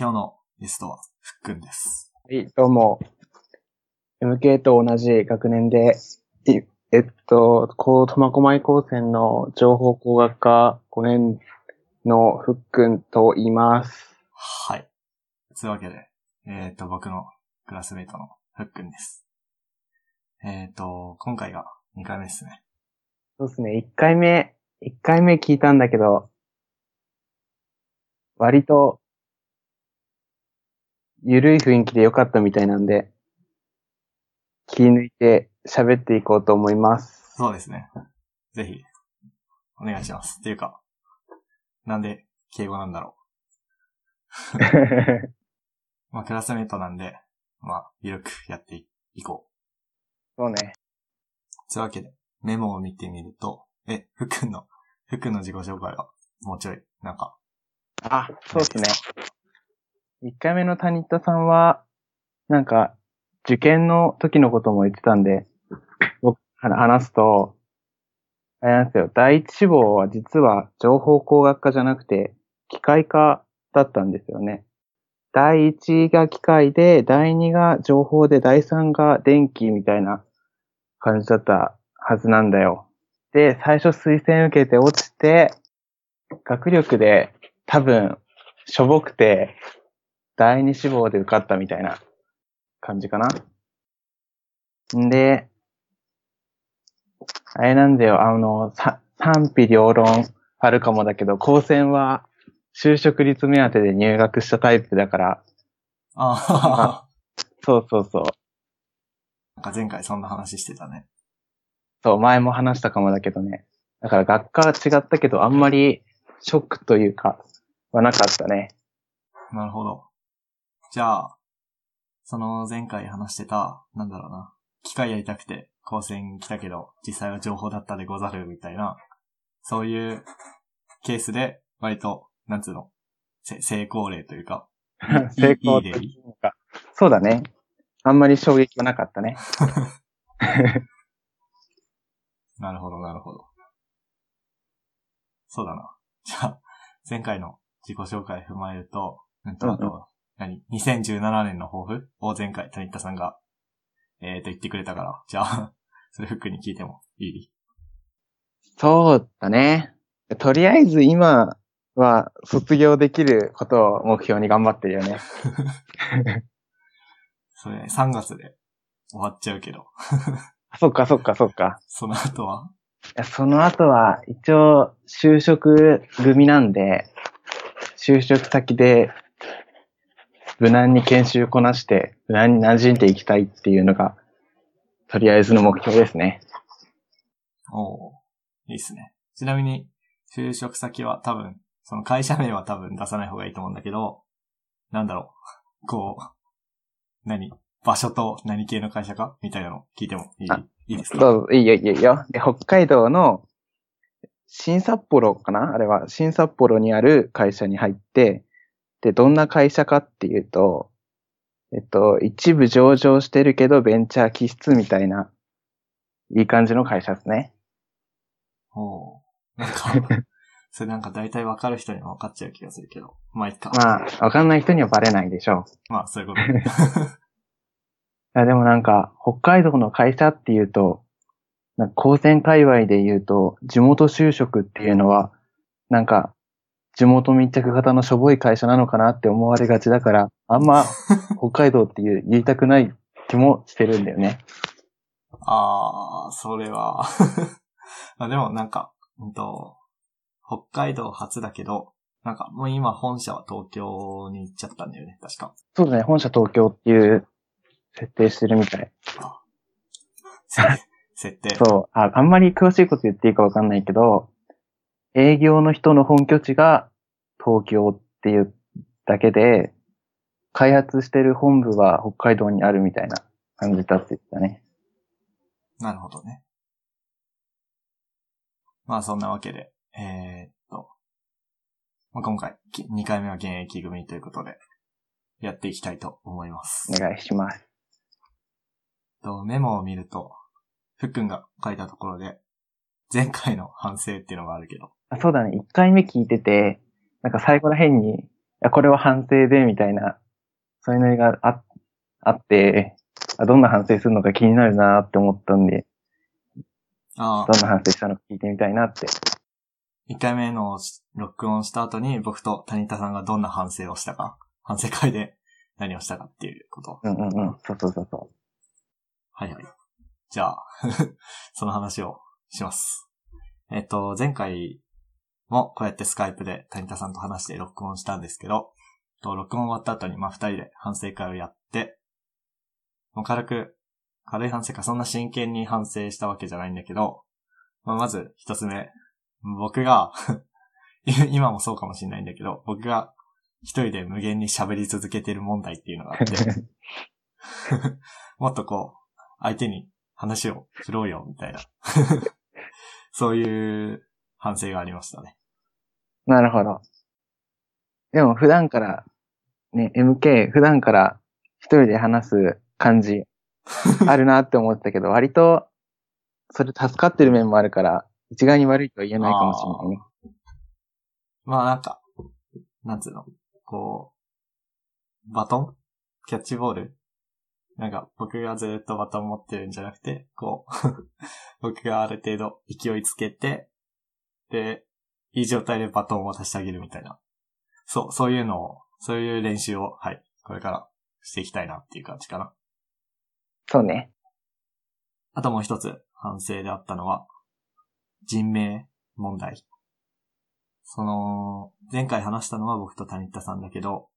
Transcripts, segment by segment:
今日のゲストは、ふっくんです。はい、どうも。MK と同じ学年で、いえっと、こう、苫小牧高専の情報工学科5年のふっくんと言います。はい。というわけで、えっ、と、僕のクラスメイトのふっくんです。えっ、と、今回が2回目ですね。そうですね、1回目、1回目聞いたんだけど、割と、ゆるい雰囲気で良かったみたいなんで、気抜いて喋っていこうと思います。そうですね。ぜひ、お願いします。っていうか、なんで敬語なんだろう。まあ、クラスメイトなんで、まあ、ゆるくやっていいこう。そうね。というわけで、メモを見てみると、え、ふっくんの、ふっくんの自己紹介が、もうちょい、なんか、あ、そうですね。1回目の谷田さんは、なんか、受験の時のことも言ってたんで、僕、は話すと、あれなんですよ、第一志望は実は情報工学科じゃなくて、機械科だったんですよね。第一が機械で、第二が情報で、第三が電気みたいな感じだったはずなんだよ。で、最初推薦受けて落ちて、学力で多分、しょぼくて、第二志望で受かったみたいな感じかな。んで、あれなんだよ、あの、さ賛否両論あるかもだけど、高専は就職率目当てで入学したタイプだから、ああ、そうそうそう。なんか前回そんな話してたね。そう、前も話したかもだけどね。だから学科は違ったけど、あんまりショックというか、はなかったね。なるほど。じゃあ、その前回話してた、なんだろうな。機械やりたくて高専来たけど、実際は情報だったでござるみたいな、そういうケースで、割と、なんつうの、せ成功例というか、い成功例。そうだね。あんまり衝撃はなかったね。なるほど、なるほど。そうだな。じゃあ、前回の自己紹介踏まえると、うんと、あと、何 ?2017 年の抱負？を前回、谷田さんが、えーと言ってくれたから、じゃあ、それフックに聞いてもいいそうだね。とりあえず今は卒業できることを目標に頑張ってるよね。それ、3月で終わっちゃうけど、あ そっかそっかそっか。その後は？いやその後は一応就職組なんで、就職先で無難に研修こなして無難に馴染んでいきたいっていうのが、とりあえずの目標ですね。おーいいっすね。ちなみに、就職先は多分、その会社名は多分出さない方がいいと思うんだけど、なんだろう。こう、何？場所と何系の会社か？みたいなの聞いてもいい？あいいですか？どう？ぞ、いいよいいよいいよ。で、北海道の新札幌かな？あれは新札幌にある会社に入って、で、どんな会社かっていうと、えっと、一部上場してるけどベンチャー気質みたいな、いい感じの会社ですね。おーなんか、それなんか大体わかる人にはわかっちゃう気がするけど。まあいいか。まあ、わかんない人にはバレないでしょう。まあそういうことね。いや、でもなんか、北海道の会社っていうと、なんか高専界隈で言うと、地元就職っていうのは、なんか、地元密着型のしょぼい会社なのかなって思われがちだから、あんま 北海道っていう言いたくない気もしてるんだよね。あー、それは。まあでもなんか、うんと、北海道初だけど、なんかもう今本社は東京に行っちゃったんだよね、確か。そうだね、本社東京っていう設定してるみたい。せ設定。そう。あ、あんまり詳しいこと言っていいかわかんないけど、営業の人の本拠地が東京っていうだけで、開発してる本部は北海道にあるみたいな感じだって言ってたね。なるほどね。まあそんなわけで、えー、っと、まあ、今回、き2回目は現役組ということで、やっていきたいと思います。お願いします。とメモを見ると、ふっくんが書いたところで、前回の反省っていうのがあるけど。あそうだね、1回目聞いてて、なんか最後ら辺に、や、これは反省で、みたいな、そういうのがああって、あどんな反省するのか気になるなって思ったんで、ああどんな反省したのか聞いてみたいなって。1回目の録音した後に僕と谷田さんがどんな反省をしたか、反省会で何をしたかっていうこと。うんうんうん。そうそうそうそはいはい。じゃあ、その話をします。えっと、前回もこうやってスカイプで谷田さんと話して録音したんですけど、と録音終わった後にまあ二人で反省会をやって、もう軽く、軽い反省か、そんな真剣に反省したわけじゃないんだけど、まあ、まず一つ目、僕が、今もそうかもしれないんだけど、僕が一人で無限に喋り続けてる問題っていうのがあって、もっとこう、相手に話を振ろうよ、みたいな。そういう反省がありましたね。う。なるほど。でも普段から、ね、MK、普段から一人で話す感じ、あるなって思ってたけど、割と、それ助かってる面もあるから、一概に悪いとは言えないかもしれないね。まあなんか、なんつうの、こう、バトン？キャッチボール？なんか僕がずっとバトン持ってるんじゃなくて、こう、僕がある程度勢いつけて、で、いい状態でバトンを渡してあげるみたいな。そう、そういうのを、そういう練習を、はい、これからしていきたいなっていう感じかな。そうね。あともう一つ反省であったのは、人名問題。その、前回話したのは僕と谷田さんだけど、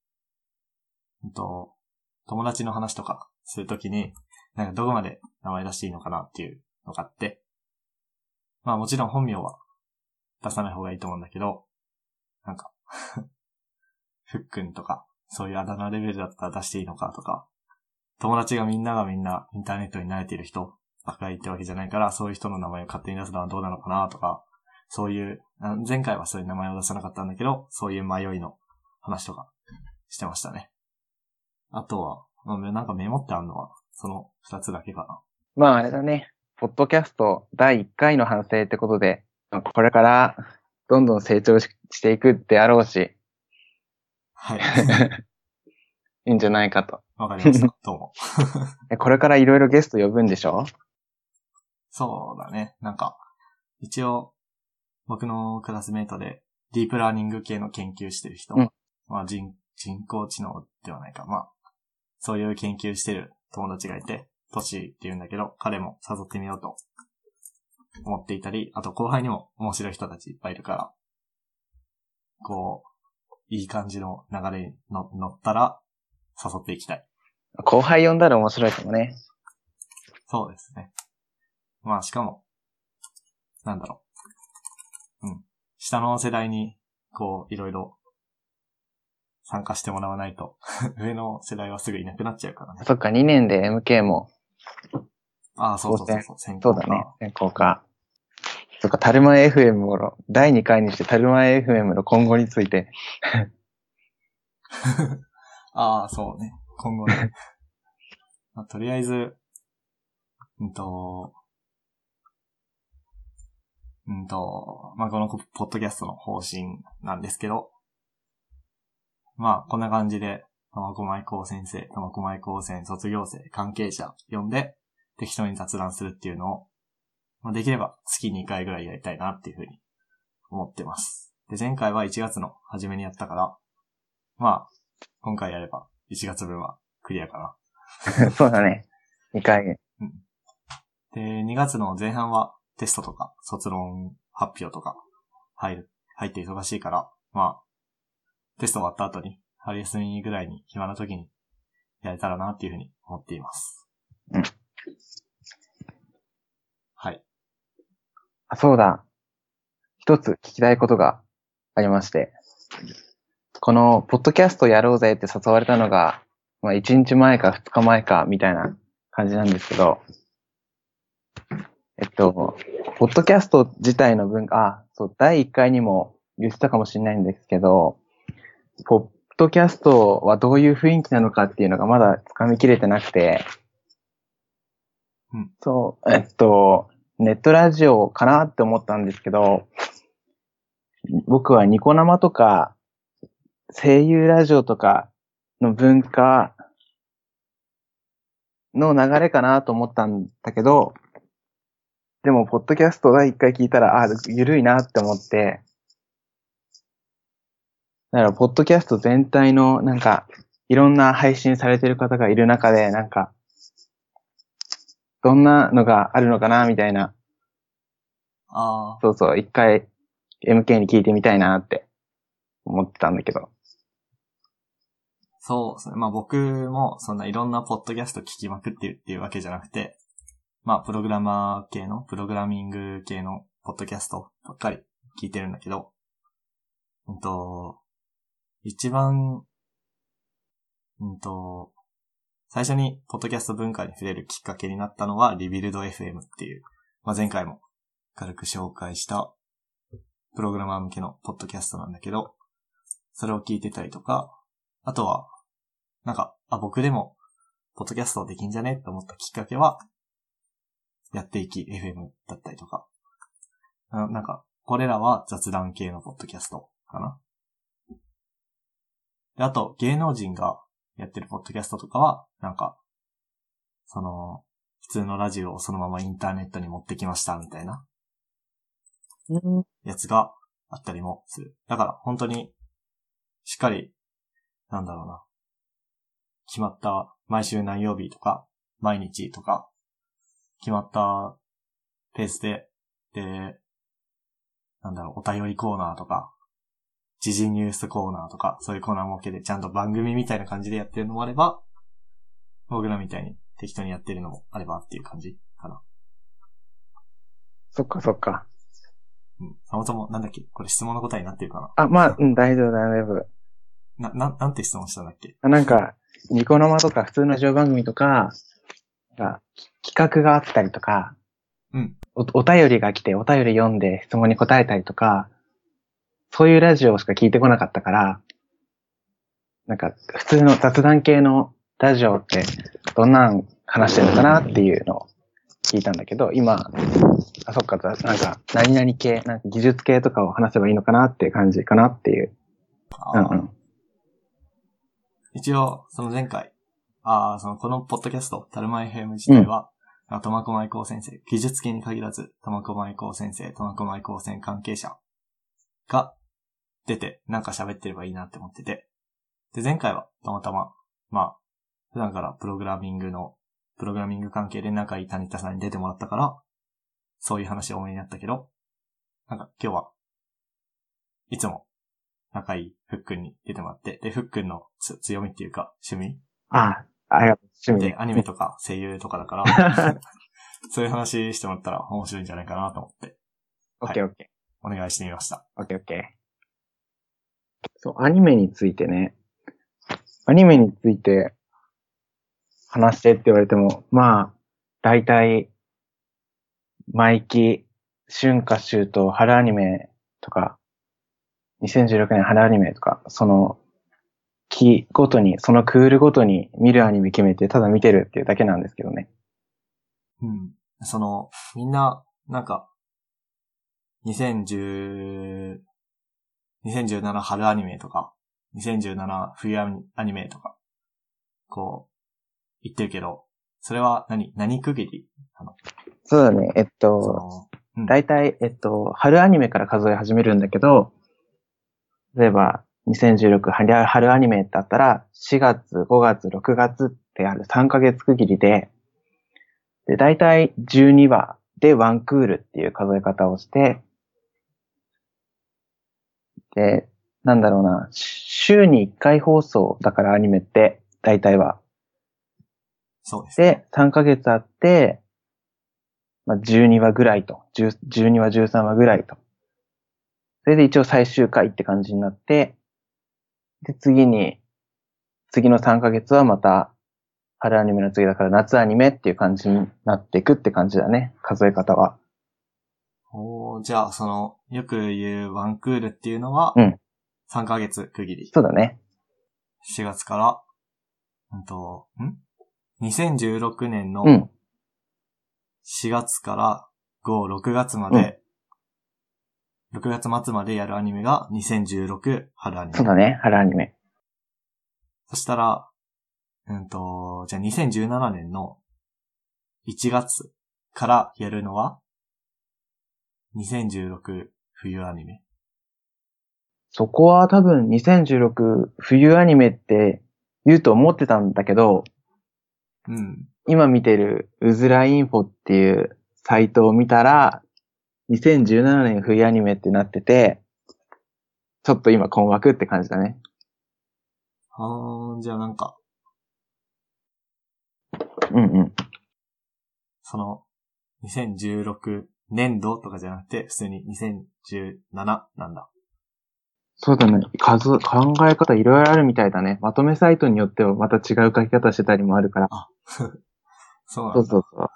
うんと、友達の話とかするときに、なんかどこまで名前出していいのかなっていうのがあって、まあもちろん本名は出さない方がいいと思うんだけど、なんか、ふっくんとか、そういうあだ名レベルだったら出していいのかとか、友達がみんながみんなインターネットに慣れている人ばっかりってわけじゃないから、そういう人の名前を勝手に出すのはどうなのかなとか、そういう、前回はそういう名前を出さなかったんだけど、そういう迷いの話とかしてましたね。あとは、なんかメモってあるのは、その二つだけかな。まああれだね。ポッドキャスト第1回の反省ってことで、これからどんどん成長ししていくってあろうし、はい。いいんじゃないかと。わかりました。どうも。えこれからいろいろゲスト呼ぶんでしょ？そうだね。なんか、一応、僕のクラスメイトで、ディープラーニング系の研究してる人、うんまあ人、人工知能ではないか。まあ、そういう研究してる友達がいて、トシって言うんだけど、彼も誘ってみようと思っていたり、あと後輩にも面白い人たちいっぱいいるから、こう、いい感じの流れに乗乗ったら、誘っていきたい。後輩呼んだら面白いかもね。そうですね。まあ、しかも、なんだろう。うん。下の世代に、こう、いろいろ、参加してもらわないと、上の世代はすぐいなくなっちゃうからね。そっか、2年で MK も、ああ、そうそうそうそう、先そうだね、先行か。そっか、タルマ FM の、第2回にしてタルマ FM の今後について、ああ、そうね。今後ね。まあ、とりあえず、うんと、うんと、まあ、このポッドキャストの方針なんですけど、まあ、こんな感じで、玉駒井高先生、玉駒井高専卒業生、関係者呼んで、適当に雑談するっていうのを、まあ、できれば月2回ぐらいやりたいなっていうふうに思ってます。で、前回は1月の初めにやったから、まあ、今回やれば1月分はクリアかな。そうだね。2回目。で、2月の前半はテストとか卒論発表とか入る、入って忙しいから、まあ、テスト終わった後に春休みぐらいに暇な時にやれたらなっていうふうに思っています。うんはい。あ、そうだ。一つ聞きたいことがありまして。この、ポッドキャストやろうぜって誘われたのが、まあ、1日前か2日前か、みたいな感じなんですけど、えっと、ポッドキャスト自体の文化、あ、そう、第1回にも言ってたかもしれないんですけど、ポッドキャストはどういう雰囲気なのかっていうのがまだ掴みきれてなくて、うん。そう、えっと、ネットラジオかなって思ったんですけど、僕はニコ生とか、声優ラジオとかの文化の流れかなと思ったんだけど、でも、ポッドキャスト第一回聞いたら、あ、ゆるいなって思って、だから、ポッドキャスト全体の、なんか、いろんな配信されてる方がいる中で、なんか、どんなのがあるのかな、みたいな。ああ、そうそう、一回、MK に聞いてみたいなって思ってたんだけど。そうですね。まあ僕もそんないろんなポッドキャスト聞きまくってるっていうわけじゃなくて、まあプログラマー系の、プログラミング系のポッドキャストばっかり聞いてるんだけど、うんと、一番、うんと、最初にポッドキャスト文化に触れるきっかけになったのはリビルド FM っていう、まあ前回も軽く紹介したプログラマー向けのポッドキャストなんだけど、それを聞いてたりとか、あとは、なんか、あ、僕でも、ポッドキャストできんじゃねって思ったきっかけは、やっていき FM だったりとか。あなんか、これらは雑談系のポッドキャストかな。であと、芸能人がやってるポッドキャストとかは、なんか、その、普通のラジオをそのままインターネットに持ってきましたみたいなやつがあったりもする。だから本当に、しっかり、なんだろうな。決まった、毎週何曜日とか、毎日とか、決まったペースで、で、なんだろう、お便りコーナーとか、時事ニュースコーナーとか、そういうコーナー設けて、ちゃんと番組みたいな感じでやってるのもあれば、僕らみたいに適当にやってるのもあればっていう感じかな。そっかそっか。うん。そもそも、なんだっけ？これ質問の答えになってるかな？あ、まあ、うん、大丈夫、大丈夫。な、な、なんて質問したんだっけ？あなんか、ニコ生とか普通のラジオ番組とか、なんか企画があったりとか、うんお、お便りが来てお便り読んで質問に答えたりとか、そういうラジオしか聞いてこなかったから、なんか普通の雑談系のラジオってどんなん話してるのかなっていうのを聞いたんだけど、今、あ、そっか、なんか何々系、なんか技術系とかを話せばいいのかなっていう感じかなっていう。うあーんうん。一応、その前回、ああ、その、このポッドキャスト、タルマ FM 自体は、あ苫小牧高先生、技術系に限らず、苫小牧高先生、苫小牧高専関係者が出て、なんか喋ってればいいなって思ってて。で、前回は、たまたま、まあ、普段からプログラミングの、プログラミング関係で仲いい谷田さんに出てもらったから、そういう話多めになったけど、なんか今日は、いつも仲いいふっくんに出てもらって、で、ふっくんのつ強みっていうか、趣味？あ、ありがとう。趣味で、アニメとか声優とかだから、そういう話してもらったら面白いんじゃないかなと思って、オッケーオッケー。お願いしてみました。オッケーオッケー。そう、アニメについてね。アニメについて話してって言われても、まあ、大体、毎期、春夏秋冬、春アニメとか、2016年春アニメとか、その、期ごとに、そのクールごとに見るアニメ決めて、ただ見てるっていうだけなんですけどね。うん。その、みんな、なんか、2010、2017春アニメとか、2017冬アニメとか、こう、言ってるけど、それは何、何区切り？そうだね。えっそと、の、うん。大体、えっと、春アニメから数え始めるんだけど、例えば、2016春春アニメってあったら、4月、5月、6月ってある3ヶ月区切りで、で、大体12話でワンクールっていう数え方をして、で、なんだろうな、週に1回放送だからアニメって、大体は。そうです。で、3ヶ月あって、まあ、12話ぐらいと、10 12話、13話ぐらいと。それで一応最終回って感じになって、で、次に、次の3ヶ月はまた、春アニメの次だから夏アニメっていう感じになっていくって感じだね、数え方は。おーじゃあ、その、よく言うワンクールっていうのは、うん3ヶ月区切り。そうだね。4月から、うんと、ん？?2016 年のうん。4月から5、6月まで、6月末までやるアニメが2016春アニメ。そうだね、春アニメ。そしたら、うんと、じゃあ2017年の1月からやるのは、2016冬アニメ。そこは多分2016冬アニメって言うと思ってたんだけど、うん。今見てるうずらインフォっていうサイトを見たら、2017年冬アニメってなってて、ちょっと今困惑って感じだね。あーじゃあなんか、うんうん。その、2016年度とかじゃなくて、普通に2017なんだ。そうだね。数、考え方いろいろあるみたいだね。まとめサイトによってはまた違う書き方してたりもあるから。そうなんだ。そうそうそう。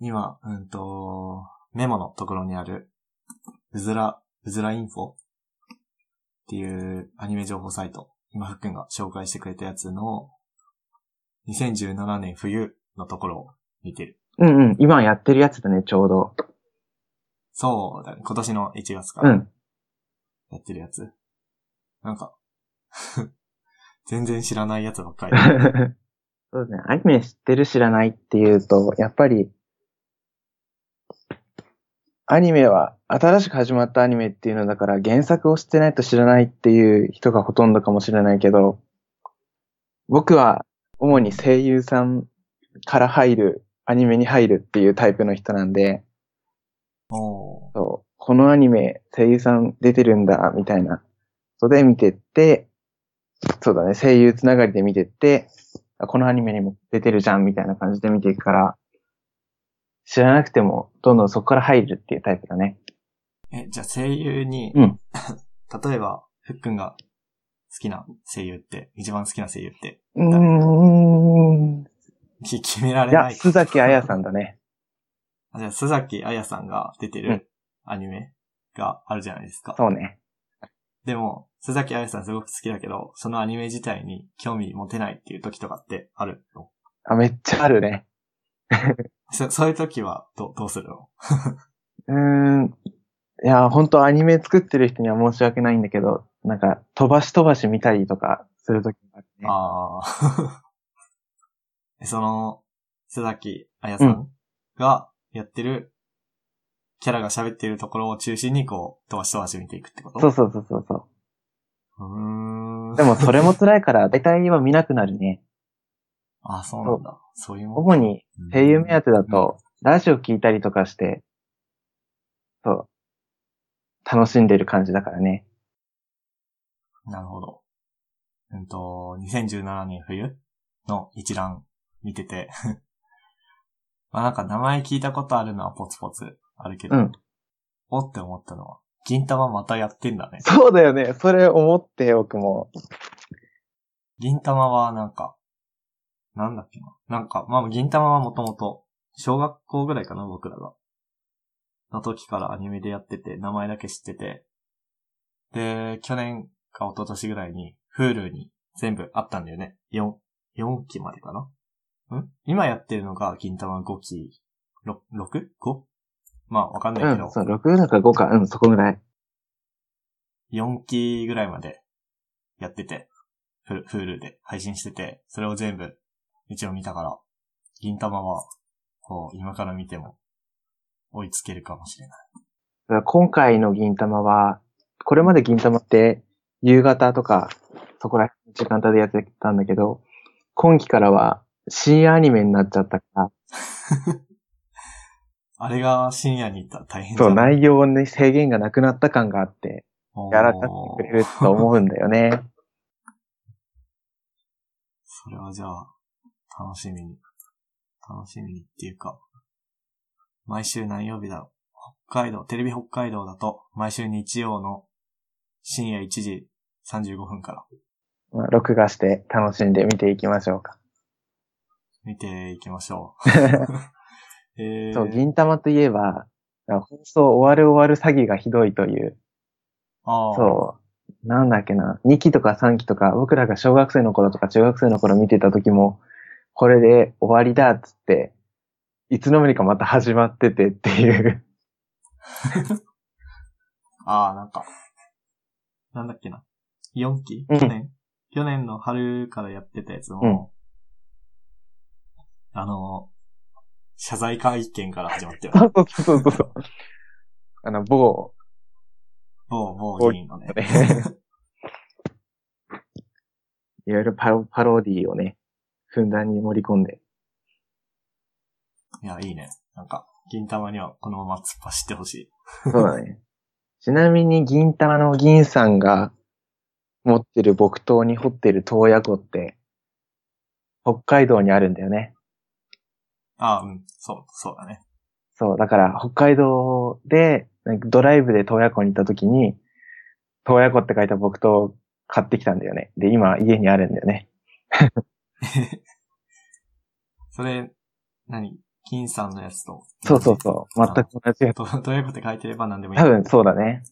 今、うんと、メモのところにある、うずら、うずらインフォっていうアニメ情報サイト、今ふっくんが紹介してくれたやつの、2017年冬のところを見てる。うんうん。今やってるやつだね、ちょうど。そうだね。今年の1月からうん。やってるやつ。なんか、全然知らないやつばっかり。そうですね。アニメ知ってる知らないっていうと、やっぱり、アニメは新しく始まったアニメっていうのだから原作を知ってないと知らないっていう人がほとんどかもしれないけど、僕は主に声優さんから入る、アニメに入るっていうタイプの人なんで、そう、このアニメ声優さん出てるんだ、みたいな。それで見てって、そうだね、声優つながりで見てって、あこのアニメにも出てるじゃん、みたいな感じで見ていくから、知らなくても、どんどんそこから入るっていうタイプだね。え、じゃあ声優に、うん 例えば、ふっくんが好きな声優って、一番好きな声優って、うーん。き決められいや、ない。須崎彩さんだね。あじゃあ、須崎彩さんが出てうんるアニメがあるじゃないですか。そうね。でも、須崎彩さんすごく好きだけど、そのアニメ自体に興味持てないっていう時とかってあるの？あ、めっちゃあるね。そそういう時はどうどうするの？うーん。いや、本当アニメ作ってる人には申し訳ないんだけど、なんか、飛ばし飛ばし見たりとかするときがあるね。ああ。えその、須崎彩さんがやってる、キャラが喋ってるところを中心にこう、飛ばし飛ばし見ていくってこと？そうそうそうそうそう。うーん。でもそれも辛いから、大体は見なくなるね。あ、そうなんだ。そういうもん。主に声優目当てだと、ラジオ聞いたりとかして、そう、楽しんでる感じだからね。なるほど。うんと、2017年冬の一覧見てて、まあなんか名前聞いたことあるのはポツポツあるけど、うんおって思ったのは、銀玉またやってんだね。そうだよね。それ思って僕も。銀玉はなんか、なんだっけな。なんか、まあ銀玉はもともと、小学校ぐらいかな、僕らが。の時からアニメでやってて、名前だけ知ってて。で、去年か一昨年ぐらいに、Hulu に全部あったんだよね。4、4期までかなん？今やってるのが銀玉5期、6、6?5? まあわかんないけど、うん、そう、6だか5か、うん、そこぐらい。4期ぐらいまでやってて、フル Hulu で配信してて、それを全部一応見たから、銀玉は、こう、今から見ても追いつけるかもしれない。今回の銀玉は、これまで銀玉って夕方とか、そこら辺の時間帯でやってたんだけど、今期からは深夜アニメになっちゃったから、あれが深夜に行ったら大変そう、い。内容に制限がなくなった感があって、やらかってくれると思うんだよね。それはじゃあ、楽しみに。楽しみにっていうか、毎週何曜日だろう。北海道、テレビ北海道だと、毎週日曜の深夜1時35分からまあ録画して楽しんで見ていきましょうか。見ていきましょう。えー、そう、銀玉といえば、放送終わる終わる詐欺がひどいという、あー。そう、なんだっけな、2期とか3期とか、僕らが小学生の頃とか中学生の頃見てた時も、これで終わりだっつって、いつの間にかまた始まっててっていう。ああ、なんか、なんだっけな。4期？うん。去年、去年の春からやってたやつも、うんあの、謝罪会見から始まってる。そうそうそうそう。あの、某、某、某議員のね。いろいろパロパロディをね、ふんだんに盛り込んで。いや、いいね。なんか、銀玉にはこのまま突っ走ってほしい。そうだね。ちなみに銀玉の銀さんが持ってる木刀に掘ってる洞爺湖って、北海道にあるんだよね。ああ、うん。そう、そうだね。そう、だから北海道で、なんかドライブで洞爺湖に行った時に、洞爺湖って書いた木刀を買ってきたんだよね。で、今家にあるんだよね。それ、何？金さんのやつと。そうそうそう。全く同じやつ。と、どういうこと書いてれば何でもいい。多分そうだね。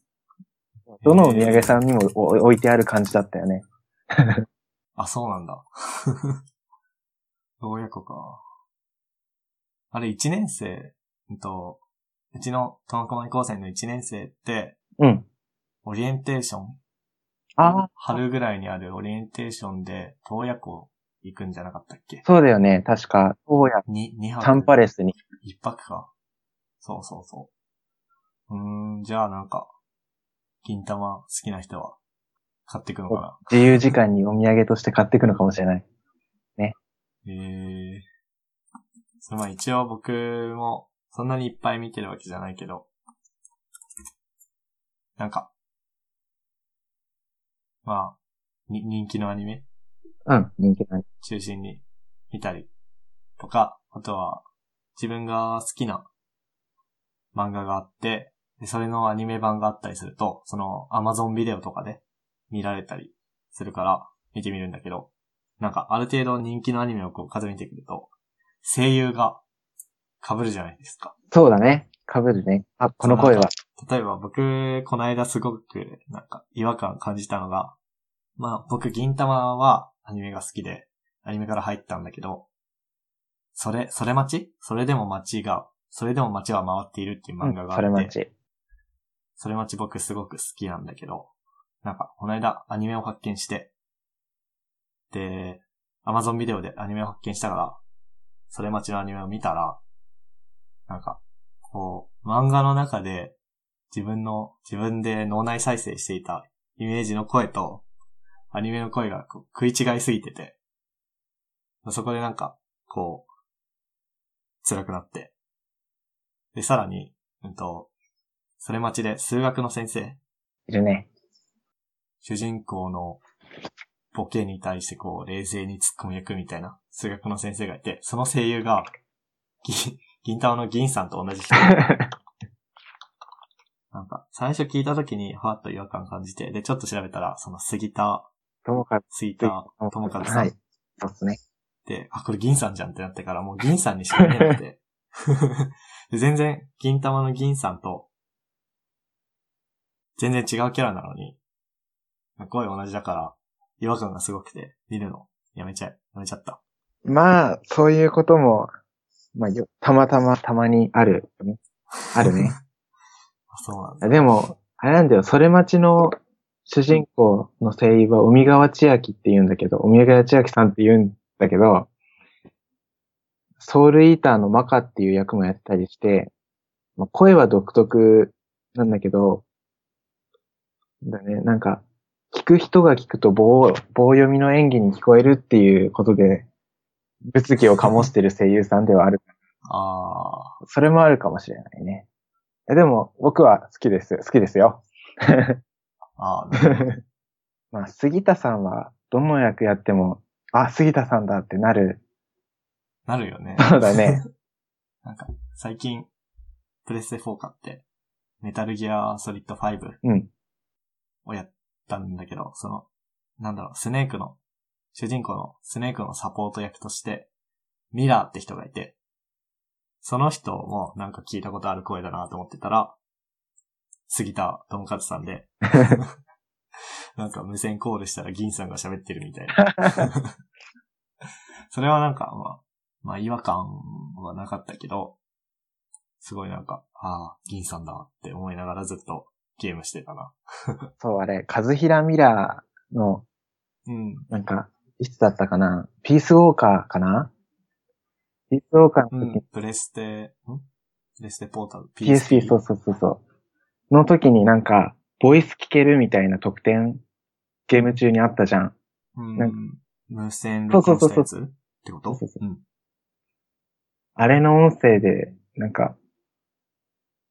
どのお土産さんにもお置いてある感じだったよね。あ、そうなんだ。どうやこか。あれ、1年生、うんと、うちの苫小牧高専の1年生って、うん。オリエンテーションああ、春ぐらいにあるオリエンテーションで、洞爺湖行くんじゃなかったっけ？そうだよね。確か、洞爺に、2泊。サンパレスに。一泊か。そうそうそう。うーん、じゃあなんか、金玉好きな人は、買ってくのかな？自由時間にお土産として買っていくのかもしれない。ええまあ一応僕も、そんなにいっぱい見てるわけじゃないけど、なんか、まあ、に人気のアニメ？うん、人気ない。中心に見たりとか、あとは自分が好きな漫画があって、でそれのアニメ版があったりすると、その Amazon ビデオとかで見られたりするから見てみるんだけど、なんかある程度人気のアニメをこう数見てくると、声優が被るじゃないですか。そうだね。被るね。あ、この声は。例えば僕、この間すごくなんか違和感感じたのが、まあ僕、銀玉はアニメが好きで、アニメから入ったんだけど、それ、それ待ち？それでも街が、それでも街は回っているっていう漫画があって、それ待ち。それ待ち僕すごく好きなんだけど、なんか、この間アニメを発見して、で、Amazon ビデオでアニメを発見したから、それ待ちのアニメを見たら、なんか、こう、漫画の中で自分の、自分で脳内再生していたイメージの声と、アニメの声がこう食い違いすぎてて、そこでなんか、こう、辛くなって。で、さらに、うんと、それ待ちで数学の先生、いるね。主人公のボケに対してこう、冷静に突っ込む役みたいな数学の先生がいて、その声優が、銀、銀玉の銀さんと同じ人。なんか、最初聞いた時に、ふわっと違和感感じて、で、ちょっと調べたら、その杉田、ともかく、杉田智和さんっはい。そうっすね。て、あ、これ銀さんじゃんってなってから、もう銀さんにしか見えなくて。で全然、銀玉の銀さんと、全然違うキャラなのに、声同じだから、違和感がすごくて、見るの、やめちゃえ、やめちゃった。まあ、そういうことも、まあ、よたまたまたまにあるよね。あるね。あそうなんだ。でも、あれなんだよ、それ待ちの主人公の声優は海川千秋って言うんだけど、海川千秋さんって言うんだけど、ソウルイーターのマカっていう役もやってたりして、まあ、声は独特なんだけど、だね、なんか、聞く人が聞くと棒、棒読みの演技に聞こえるっていうことで、物議を醸してる声優さんではある。あそれもあるかもしれないね。えでも、僕は好きです。好きですよ。あ、あ まあ、杉田さんは、どの役やっても、あ、杉田さんだってなる。なるよね。そうだね。なんか、最近、プレステ4買って、メタルギアソリッド5うん。をやったんだけど、その、なんだろう、スネークの、主人公のスネークのサポート役として、ミラーって人がいて、その人もなんか聞いたことある声だなと思ってたら、杉田智和さんで、なんか無線コールしたら銀さんが喋ってるみたいな。それはなんか、まあ、まあ違和感はなかったけど、すごいなんか、ああ、銀さんだって思いながらずっとゲームしてたな。そう、あれ、カズヒラミラーの、うん。なんか、いつだったかな？ピースウォーカーかな？ピースウォーカーの時、うん。プレステ、ん？プレステポータル？PSP、そうそうそうそう。の時になんか、ボイス聞けるみたいな特典、ゲーム中にあったじゃん。うん。なんか。無線録音したやつ？ってこと？そうそう。うん。あれの音声で、なんか、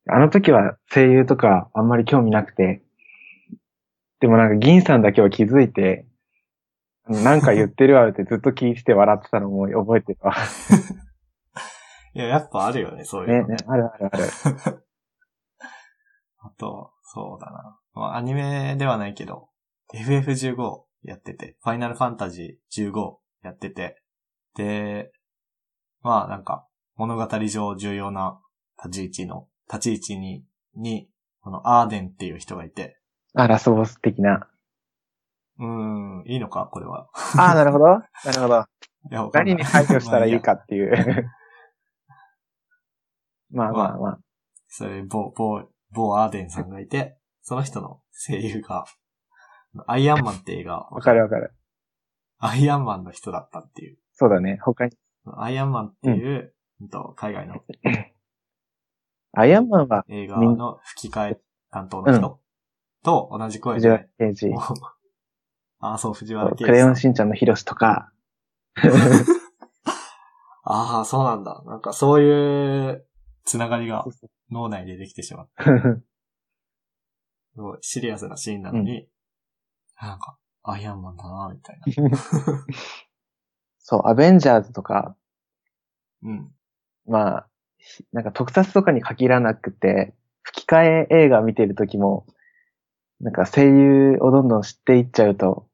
あの時は声優とかあんまり興味なくて、でもなんか銀さんだけは気づいて、なんか言ってるわってずっと聞いてて笑ってたのも覚えてるわ。いや、やっぱあるよね、そういうね、のね。ね、あるあるある。あと、そうだな。まあ、アニメではないけど、FF15 やってて、ファイナルファンタジー15やってて、で、まあなんか、物語上重要な立ち位置の、立ち位置に、に、このアーデンっていう人がいて、あ、ラスボス的な。うーん、いいのか？これは。ああ、なるほど。なるほど。いや、何に配慮したらいいかっていう。まあ まあまあ。それ、某、某、某アーデンさんがいて、その人の声優が、アイアンマンって映画、わかるわかる。アイアンマンの人だったっていう。そうだね。他に。アイアンマンっていう、うんと海外のアイアンマンは、映画の吹き替え担当の人と同じ声で、刑事、ああ、そう、藤原圭クレヨン司しんちゃんのヒロシとか、ああ、そうなんだ。なんかそういうつながりが脳内でできてしまって、すごいシリアスなシーンなのに、なんか、アイアンマンだな、みたいな。そう、アベンジャーズとか、うん。まあ、ひなんか特撮とかに限らなくて、吹き替え映画見てる時も、なんか声優をどんどん知っていっちゃうと、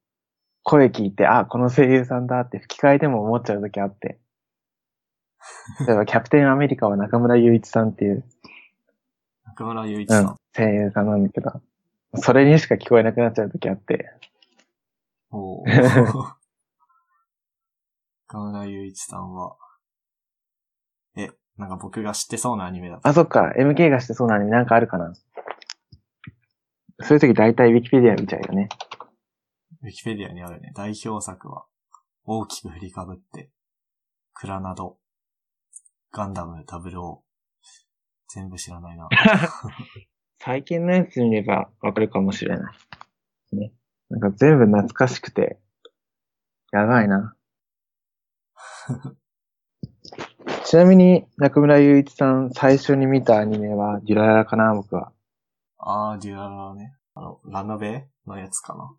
声聞いて、あ、この声優さんだって吹き替えでも思っちゃう時あって。例えば、キャプテンアメリカは中村雄一さんっていう、中村雄一うんさん。、声優さんなんだけど、それにしか聞こえなくなっちゃう時あって、おー 中村雄一さんは、え、なんか僕が知ってそうなアニメだった。あ、そっか、MK がしてそうなのになんかあるかな。そういう時大体 Wikipedia 見ちゃうよね。ウィキペディアにあるね。代表作は、大きく振りかぶって、クラナド、ガンダム、ダブルオー。全部知らないな。最近のやつ見ればわかるかもしれない。ね。なんか全部懐かしくて、やばいな。ちなみに、中村雄一さん最初に見たアニメは、デュラララかな、僕は。あー、デュララね。あの、ラノベのやつかな。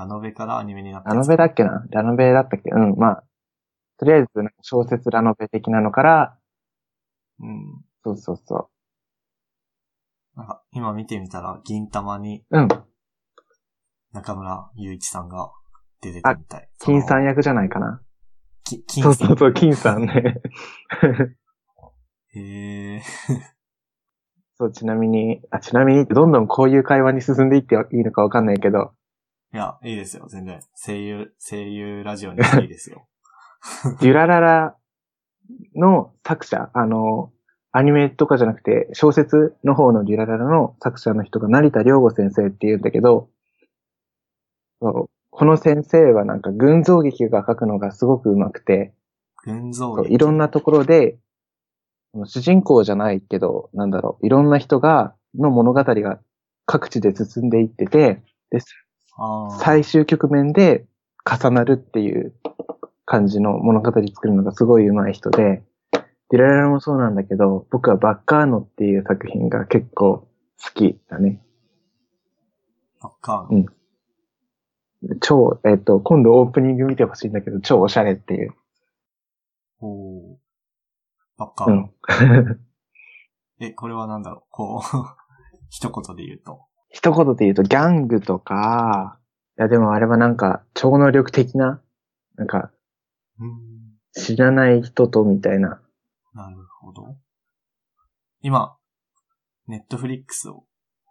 ラノベからアニメになったラノベだっけな？ラノベだったっけ？うん、まあ。とりあえず、小説ラノベ的なのから、うん。そうそうそなんか、今見てみたら、銀玉にう。うん。中村雄一さんが出てたみたい。金さんや。役じゃないかな。き金さん。そうそうそう、金さんね。へえ。そう、ちなみに、あ、ちなみに、どんどんこういう会話に進んでいっていいのかわかんないけど、いや、いいですよ、全然。声優、声優ラジオにいいですよ。デュラララの作者、あの、アニメとかじゃなくて、小説の方のデュラララの作者の人が成田良吾先生って言うんだけど、この先生はなんか群像劇が書くのがすごく上手くて、群像そういろんなところで、主人公じゃないけど、なんだろう、いろんな人が、の物語が各地で進んでいってて、で、最終局面で重なるっていう感じの物語作るのがすごい上手い人で、ディラララもそうなんだけど、僕はバッカーノっていう作品が結構好きだね。バッカーノうん超、えっ、と、今度オープニング見てほしいんだけど、超おしゃれっていう。おーバッカーノ。うん。え、これはなんだろう、こう、一言で言うと。一言で言うとギャングとか、いやでもあれはなんか超能力的な、なんかうん。知らない人とみたいな。なるほど。今、ネットフリックスを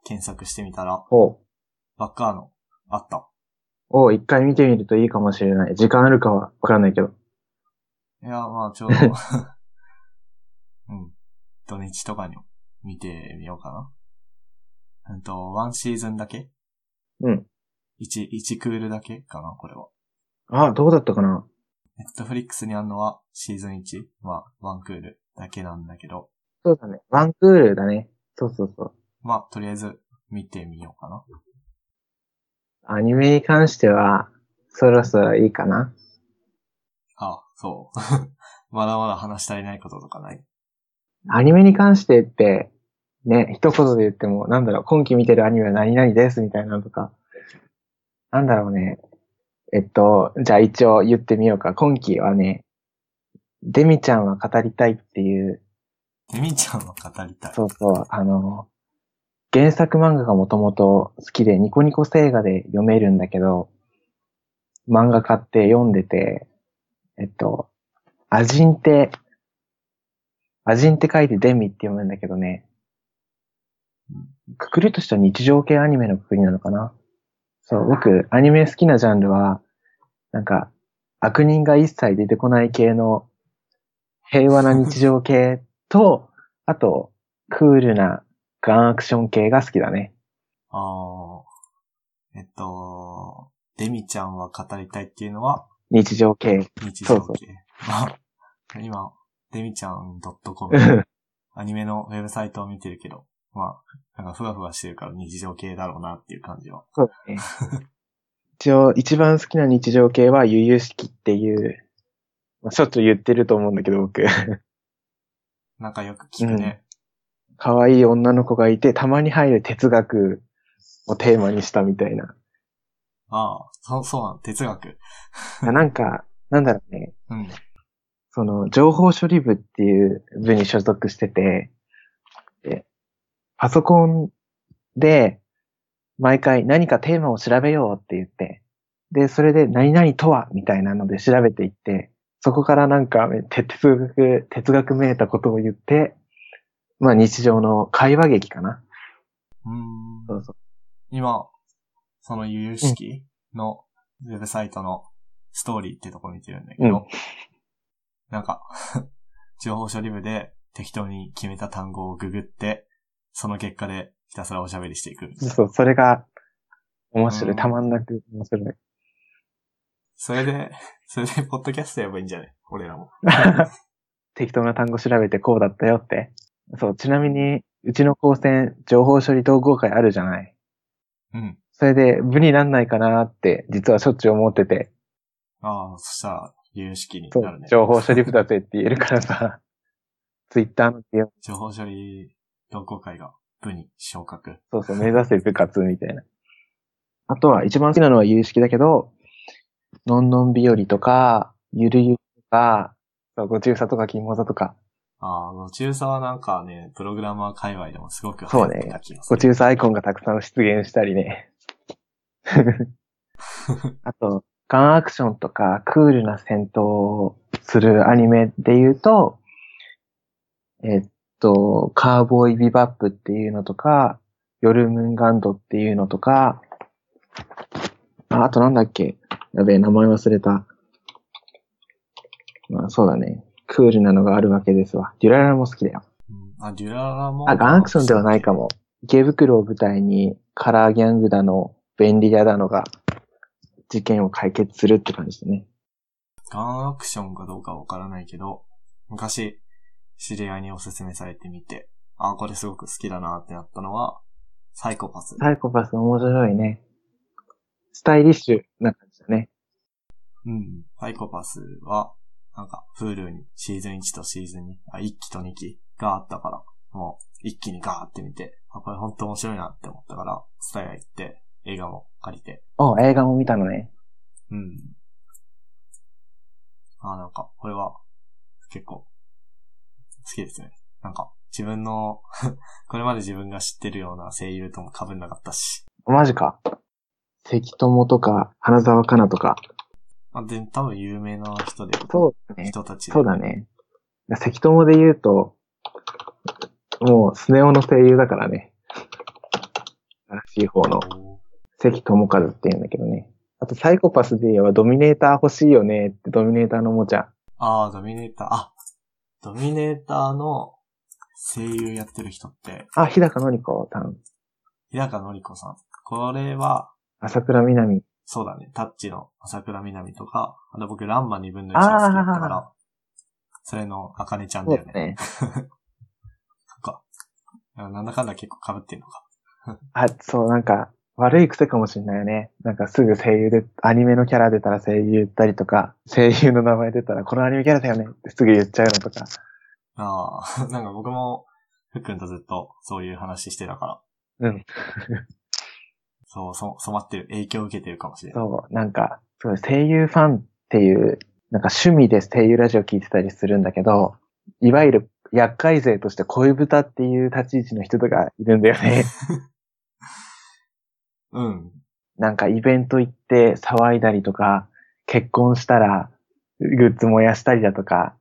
検索してみたら、を、バッカーノ、あった。を一回見てみるといいかもしれない。時間あるかはわかんないけど。いや、まあ、ちょうど、うん。土日とかにも見てみようかな。うんと、ワンシーズンだけ？うん。一、一クールだけかな、これは。あ、どうだったかな？ネットフリックスにあるのはシーズン1はワンクールだけなんだけど、そうだね。ワンクールだね。そうそうそう。まあ、とりあえず見てみようかな。アニメに関しては、そろそろいいかな？あ、そう。まだまだ話し足りないこととかない？アニメに関してって、ね、一言で言っても、なんだろう、今期見てるアニメは何々ですみたいなのとか、なんだろうね。えっと、じゃあ一応言ってみようか。今期はね、デミちゃんは語りたいっていう、デミちゃんは語りたい。そうそう、あの、原作漫画がもともと好きでニコニコ星画で読めるんだけど、漫画買って読んでて、えっと、アジンって、アジンって書いてデミって読むんだけどね、くくりとしては日常系アニメのくくりなのかな？そう、僕、アニメ好きなジャンルは、なんか、悪人が一切出てこない系の平和な日常系と、あと、クールなガンアクション系が好きだね。あーえっと、デミちゃんは語りたいっていうのは？日常系。日常系。そうあ 今、デミちゃん .com アニメのウェブサイトを見てるけど、まあ、なんかふわふわしてるから日常系だろうなっていう感じは。そうだね。一応、一番好きな日常系は、悠々しきっていう、まあ、しょっちゅう言ってると思うんだけど、僕。なんかよく聞くね。可愛い女の子がいて、たまに入る哲学をテーマにしたみたいな。ああ、そう、そうなの、哲学。なんか、なんだろうね。うん。その、情報処理部っていう部に所属してて、で、パソコンで、毎回何かテーマを調べようって言って、で、それで何々とはみたいなので調べていって、そこからなんか哲学、哲学めいたことを言って、まあ日常の会話劇かな。うーんそうそう。今、その有識のウェブサイトのストーリーってとこ見てるんだけど、うんなんか、情報処理部で適当に決めた単語をググって、その結果でひたすらおしゃべりしていく。そう、それが面白い。うんたまんなく面白い。それで、それでポッドキャストやればいいんじゃない？俺らも。適当な単語調べてこうだったよって。そう、ちなみに、うちの高専、情報処理統合会あるじゃない？うん。それで、部になんないかなって、実はしょっちゅう思ってて、ああ、そしたら、有識になるね。、情報処理部だぜって言えるからさ、ツイッターの情報処理同好会が部に昇格。そうそう、目指せ部活みたいな。あとは、一番好きなのは有識だけど、のんのん日和とか、ゆるゆるとか、そうご中佐とか金モザとか、ああ、ご中佐はなんかね、プログラマー界隈でもすごく流行ってそうねた気がする。ご中佐アイコンがたくさん出現したりね。あと、ガンアクションとか、クールな戦闘をするアニメで言うと、えっと、カーボーイビバップっていうのとか、ヨルムンガンドっていうのとか、ああとなんだっけ？やべえ、名前忘れた。まあそうだね。クールなのがあるわけですわ。デュララも好きだよ。うんあ、デュララも。あ、ガンアクションではないかも。池袋を舞台にカラーギャングだの、便利屋だのが事件を解決するって感じだね。ガンアクションかどうかわからないけど、昔、知り合いにおすすめされてみて、あ、これすごく好きだなってなったのは、サイコパス。サイコパス面白いね。スタイリッシュな感じだね。うん。サイコパスは、なんか、Hulu にシーズン1とシーズン2、あ、1期と2期があったから、もう、一気にガーって見て、あ、これ本当面白いなって思ったから、スタヤ行って、映画も借りて、お、映画も見たのね。うん。あ、なんか、これは、結構、好きですね。なんか、自分の、これまで自分が知ってるような声優とも被んなかったし。マジか。関友とか、花沢香菜とか。あで、多分有名な人で、そうだね。人たちでそうだね。関友で言うと、もう、スネ夫の声優だからね。新しい方の。お関智和って言うんだけどね。あと、サイコパスで言えばドミネーター欲しいよねってドミネーターのおもちゃ。ああ、ドミネーター、あ、ドミネーターの声優やってる人って、あ、日高のり子さん。日高のり子さん。これは、朝倉みなみ。そうだね、タッチの朝倉みなみとか、あと僕、ランマ2分の1が好きだったから、それの、あかねちゃんだよね。そうだね。そっか。なんだかんだ結構被ってんのか。あ、そう、なんか、悪い癖かもしんないよね。なんかすぐ声優で、アニメのキャラ出たら声優言ったりとか、声優の名前出たらこのアニメキャラだよねってすぐ言っちゃうのとか。ああ、なんか僕も、ふっくんとずっとそういう話してたから。うん。そう、そ、染まってる、影響を受けてるかもしれない。そう、なんか、そう声優ファンっていう、なんか趣味で声優ラジオ聞いてたりするんだけど、いわゆる厄介勢として恋豚っていう立ち位置の人とかいるんだよね。うん。なんかイベント行って騒いだりとか、結婚したらグッズ燃やしたりだとか、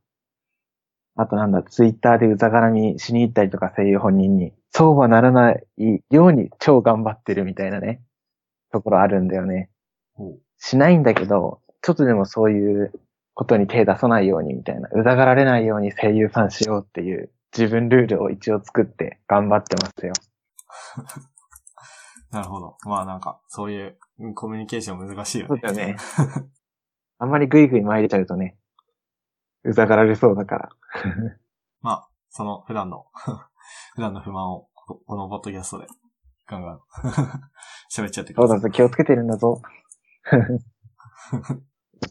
あとなんだ、ツイッターでうざがらみしに行ったりとか声優本人に、そうはならないように超頑張ってるみたいなね、ところあるんだよね。ほうしないんだけど、ちょっとでもそういうことに手出さないようにみたいな、うざがられないように声優さんしようっていう自分ルールを一応作って頑張ってますよ。なるほど。まあなんか、そういううんコミュニケーション難しいよね。そうだよね。あんまりグイグイ参れちゃうとね、うざがられそうだから。まあ、その普段の、普段の不満を、ここのポッドキャストで、ガンガン、喋っちゃってください。そうだぞ、気をつけてるんだぞ。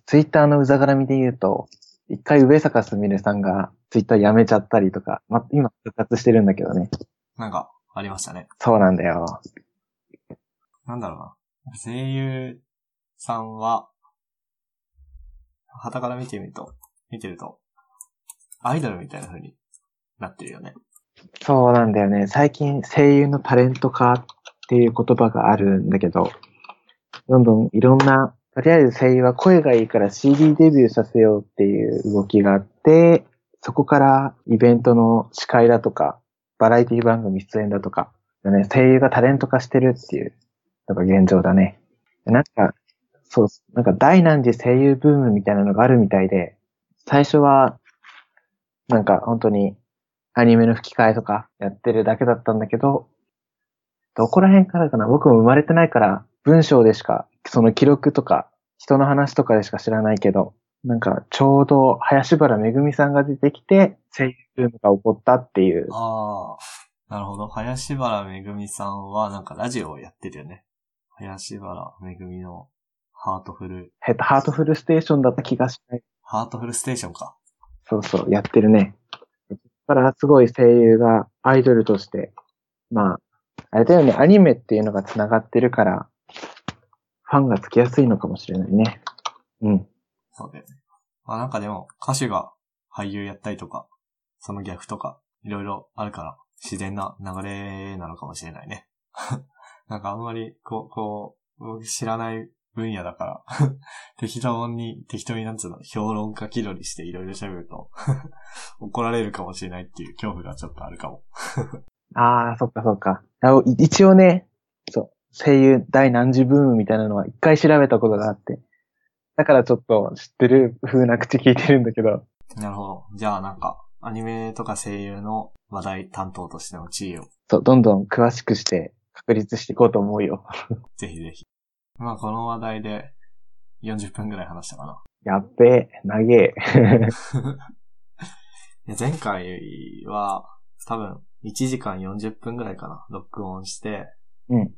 ツイッターのうざがらみで言うと、一回上坂すみれさんがツイッターやめちゃったりとか、ま、今復活してるんだけどね。なんか、ありましたね。そうなんだよ。なんだろうな。声優さんは、旗から見てみると、見てると、アイドルみたいな風になってるよね。そうなんだよね。最近声優のタレント化っていう言葉があるんだけど、どんどんいろんな、とりあえず声優は声がいいから CD デビューさせようっていう動きがあって、そこからイベントの司会だとか、バラエティ番組出演だとか、ね、声優がタレント化してるっていうのが現状だね。なんか、そう、なんか大難寺声優ブームみたいなのがあるみたいで、最初は、なんか本当にアニメの吹き替えとかやってるだけだったんだけど、どこら辺からかな？僕も生まれてないから、文章でしか、その記録とか、人の話とかでしか知らないけど、なんかちょうど林原めぐみさんが出てきて、声優ブームが起こったっていう。ああ、なるほど。林原めぐみさんはなんかラジオをやってるよね。林原めぐみのハートフル、えっと、ハートフルステーションだった気がしない。ハートフルステーションか。そうそう、やってるね。だからすごい声優がアイドルとして、まあ、あれだよね、アニメっていうのが繋がってるから、ファンがつきやすいのかもしれないね。うん。そうだよね。まあなんかでも、歌手が俳優やったりとか、その逆とか、いろいろあるから、自然な流れなのかもしれないね。なんかあんまり、こう、こう、僕知らない分野だから、適当に、適当になんつうの、評論家気取りしていろいろ喋ると、怒られるかもしれないっていう恐怖がちょっとあるかも。ああ、そっかそっか。一応ね、そう、声優第何次ブームみたいなのは一回調べたことがあって。だからちょっと知ってる風な口聞いてるんだけど。なるほど。じゃあなんか、アニメとか声優の話題担当としての地位を、そう、どんどん詳しくして確立していこうと思うよ。ぜひぜひ。まあこの話題で40分ぐらい話したかな。やっべえ、長え。前回は多分1時間40分ぐらいかな、録音して、うん。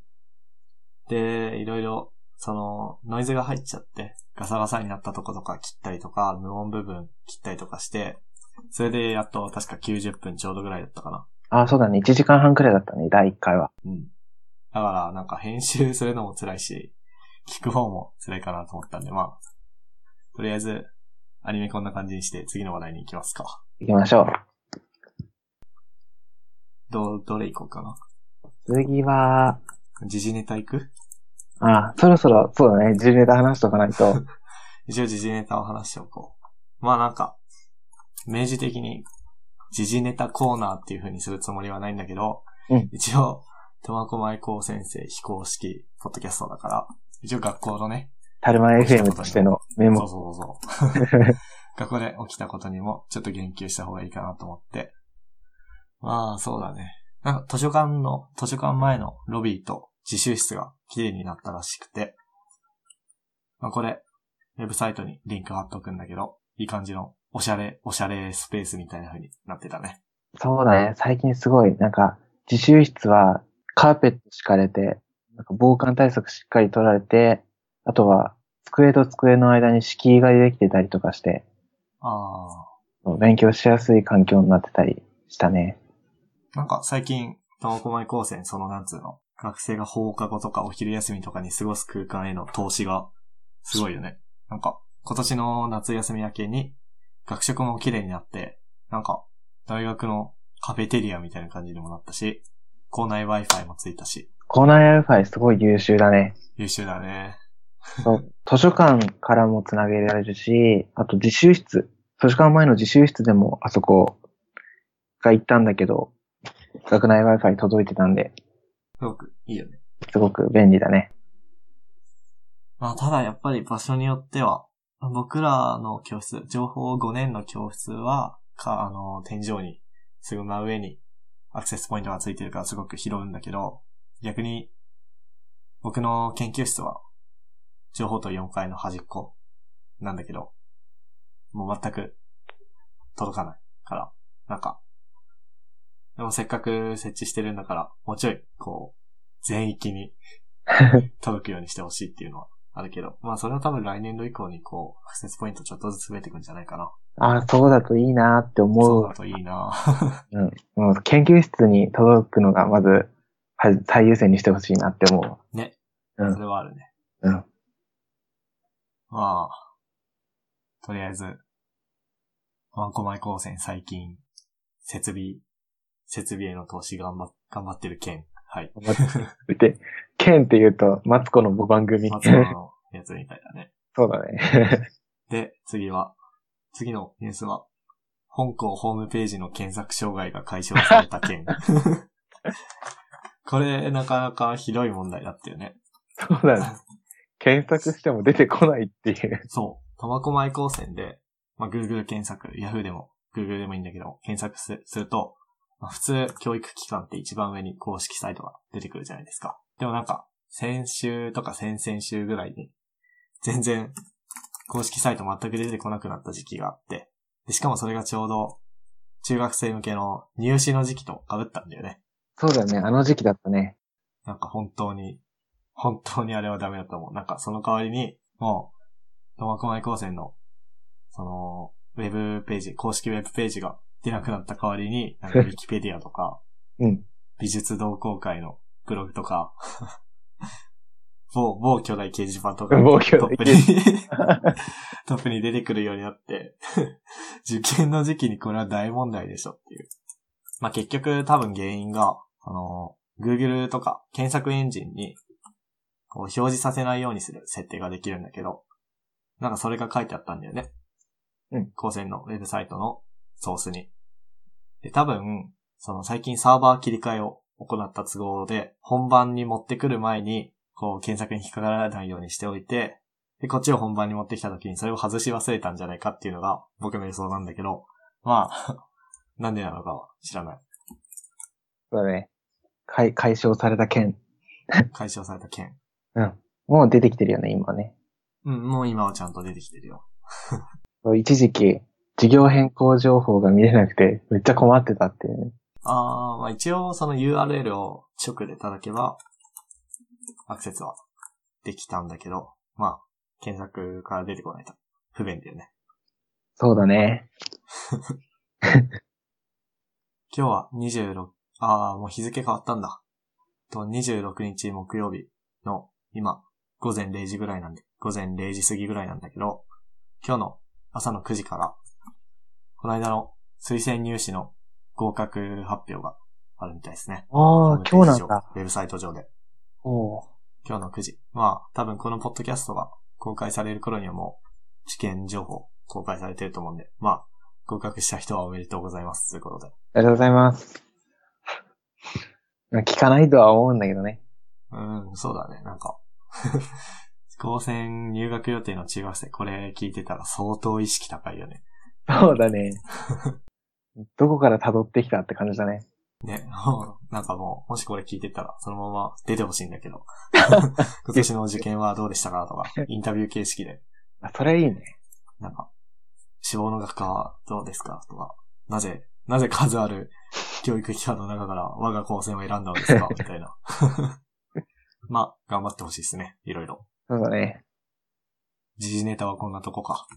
で、いろいろ、その、ノイズが入っちゃって、ガサガサになったとことか切ったりとか、無音部分切ったりとかして、それでやっと確か90分ちょうどぐらいだったかな。ああ、そうだね。1時間半くらいだったね、第1回は。うん。だから、なんか編集するのも辛いし、聞く方も辛いかなと思ったんで、まあ、とりあえず、アニメこんな感じにして次の話題に行きますか。行きましょう。ど、どれ行こうかな。次は、時事ネタ行く？ああ、そろそろ、そうだね。自ネタ話しとかないと。一応時事ネタを話しておこう。まあなんか、明示的に時事ネタコーナーっていう風にするつもりはないんだけど、うん一応、苫小牧高先生非公式ポッドキャストだから、一応学校のね、タルマン FM としてのメモ。そうそうそう。学校で起きたことにもちょっと言及した方がいいかなと思って。まあ、そうだね。なんか図書館の、図書館前のロビーと自習室が綺麗になったらしくて、まあこれ、ウェブサイトにリンク貼っとくんだけど、いい感じのおしゃれ、おしゃれスペースみたいな風になってたね。そうだね。最近すごい、なんか、自習室はカーペット敷かれて、なんか防寒対策しっかり取られて、あとは机と机の間に敷居ができてたりとかして、あ勉強しやすい環境になってたりしたね。あ。なんか最近、苫小牧高専、そのなんつうの、学生が放課後とかお昼休みとかに過ごす空間への投資がすごいよね。なんか、今年の夏休み明けに、学食も綺麗になって、なんか、大学のカフェテリアみたいな感じにもなったし、校内 Wi-Fi もついたし、校内 Wi-Fi すごい優秀だね。優秀だね。そう図書館からもつなげられるし、あと自習室、図書館前の自習室でもあそこが行ったんだけど、学内 Wi-Fi 届いてたんで、すごくいいよね。すごく便利だね。まあ、ただやっぱり場所によっては、僕らの教室、情報5年の教室は、か、あの、天井に、すぐ真上にアクセスポイントがついてるからすごく拾うんだけど、逆に、僕の研究室は、情報と4階の端っこなんだけど、もう全く届かないから、なんか、でもせっかく設置してるんだから、もうちょい、こう、全域に 届くようにしてほしいっていうのはあるけど、まあそれは多分来年度以降にこう、アクセスポイントちょっとずつ増えていくんじゃないかな。ああ、そうだといいなって思う。そうだといいな うん。もう研究室に届くのがまず、は最優先にしてほしいなって思ね。う。うんそ。れはあるね。うん。まあ、とりあえず、ワンコマイ高専最近、設備、設備への投資頑張っ、頑張ってる件。はい。で、剣って言うと、マツコの5番組。松野のやつみたいだね。そうだね。で、次は、次のニュースは、本校ホームページの検索障害が解消された件。これ、なかなかひどい問題だったよね。そうだね。検索しても出てこないっていう。そう。苫小牧高専で、まあ、Google 検索、Yahoo でも、Google でもいいんだけど、検索すすると、まあ、普通、教育機関って一番上に公式サイトが出てくるじゃないですか。でもなんか、先週とか先々週ぐらいに、全然、公式サイト全く出てこなくなった時期があって、でしかもそれがちょうど、中学生向けの入試の時期と被ったんだよね。そうだよね。あの時期だったね。なんか本当に、本当にあれはダメだと思う。なんかその代わりに、もう、苫小牧高専の、その、ウェブページ、公式ウェブページが出なくなった代わりに、なんかウィキペディアとか、うん。美術同好会のブログとか、某、某巨大掲示板とか、某巨大トップに、トップに出てくるようになって、受験の時期にこれは大問題でしょっていう。まあ、結局多分原因が、あの、Google とか検索エンジンに、こう表示させないようにする設定ができるんだけど、なんかそれが書いてあったんだよね。うん。高専のウェブサイトのソースに。で、多分、その最近サーバー切り替えを行った都合で、本番に持ってくる前に、こう検索に引っかからないようにしておいて、で、こっちを本番に持ってきた時にそれを外し忘れたんじゃないかっていうのが僕の予想なんだけど、まあ、なんでなのかは知らない。そうだね。解、解消された件。解消された件。もう出てきてるよね、今ね。うん、もう今はちゃんと出てきてるよ。一時期、授業変更情報が見れなくて、めっちゃ困ってたっていうね。あー、まあ一応その URL を直で叩けば、アクセスはできたんだけど、まあ、検索から出てこないと不便だよね。そうだね。今日は26、あー、もう日付変わったんだ。と、26日木曜日の今、午前0時ぐらいなんで、午前0時過ぎぐらいなんだけど、今日の朝の9時から、この間の推薦入試の合格発表があるみたいですね。ああ、今日なんだ。ウェブサイト上で。おー今日の9時。まあ、多分このポッドキャストが公開される頃にはもう、試験情報公開されてると思うんで、まあ、合格した人はおめでとうございます。ということで。ありがとうございます。聞かないとは思うんだけどね。うん、そうだね。なんか、高専入学予定の中学生、これ聞いてたら相当意識高いよね。そうだね。どこから辿ってきたって感じだね。ね、なんかもう、もしこれ聞いてたら、そのまま出てほしいんだけど。今年の受験はどうでしたかとか、インタビュー形式で、あ、それいいね。なんか、志望の学科はどうですかとか、なぜ、なぜ数ある教育機関の中から我が高専を選んだのですか みたいな。まあ、頑張ってほしいですね。いろいろ。そうだね。時事ネタはこんなとこか。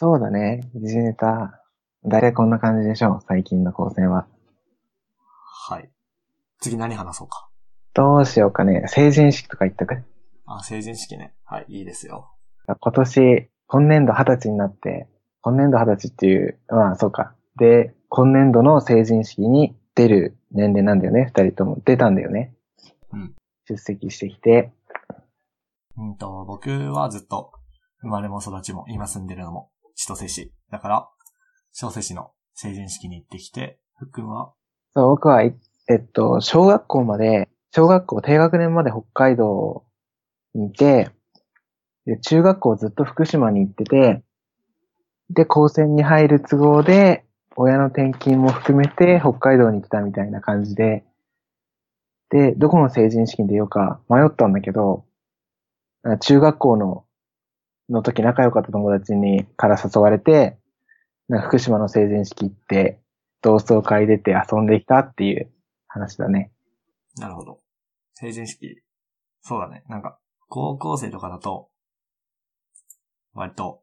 そうだね。時事ネタ。大体こんな感じでしょう。最近の高専は。はい。次何話そうか。どうしようかね。成人式とか言っとく？あ、成人式ね。はい、いいですよ。今年、今年度二十歳になって、今年度二十歳っていう、まあそうか。で、今年度の成人式に出る年齢なんだよね。二人とも出たんだよね。うん。出席してきて。うんと、僕はずっと、生まれも育ちも、今住んでるのも、千歳市。だから、小瀬市の成人式に行ってきて、ふっくんは、そう、僕は、えっと、小学校まで、小学校低学年まで北海道にいて、で、中学校ずっと福島に行ってて、で、高専に入る都合で、親の転勤も含めて北海道に来たみたいな感じで、で、どこの成人式に出ようか迷ったんだけど、中学校の、の時仲良かった友達に、から誘われて、なんか福島の成人式行って、同窓会出て遊んできたっていう話だね。なるほど。成人式。そうだね。なんか、高校生とかだと、割と、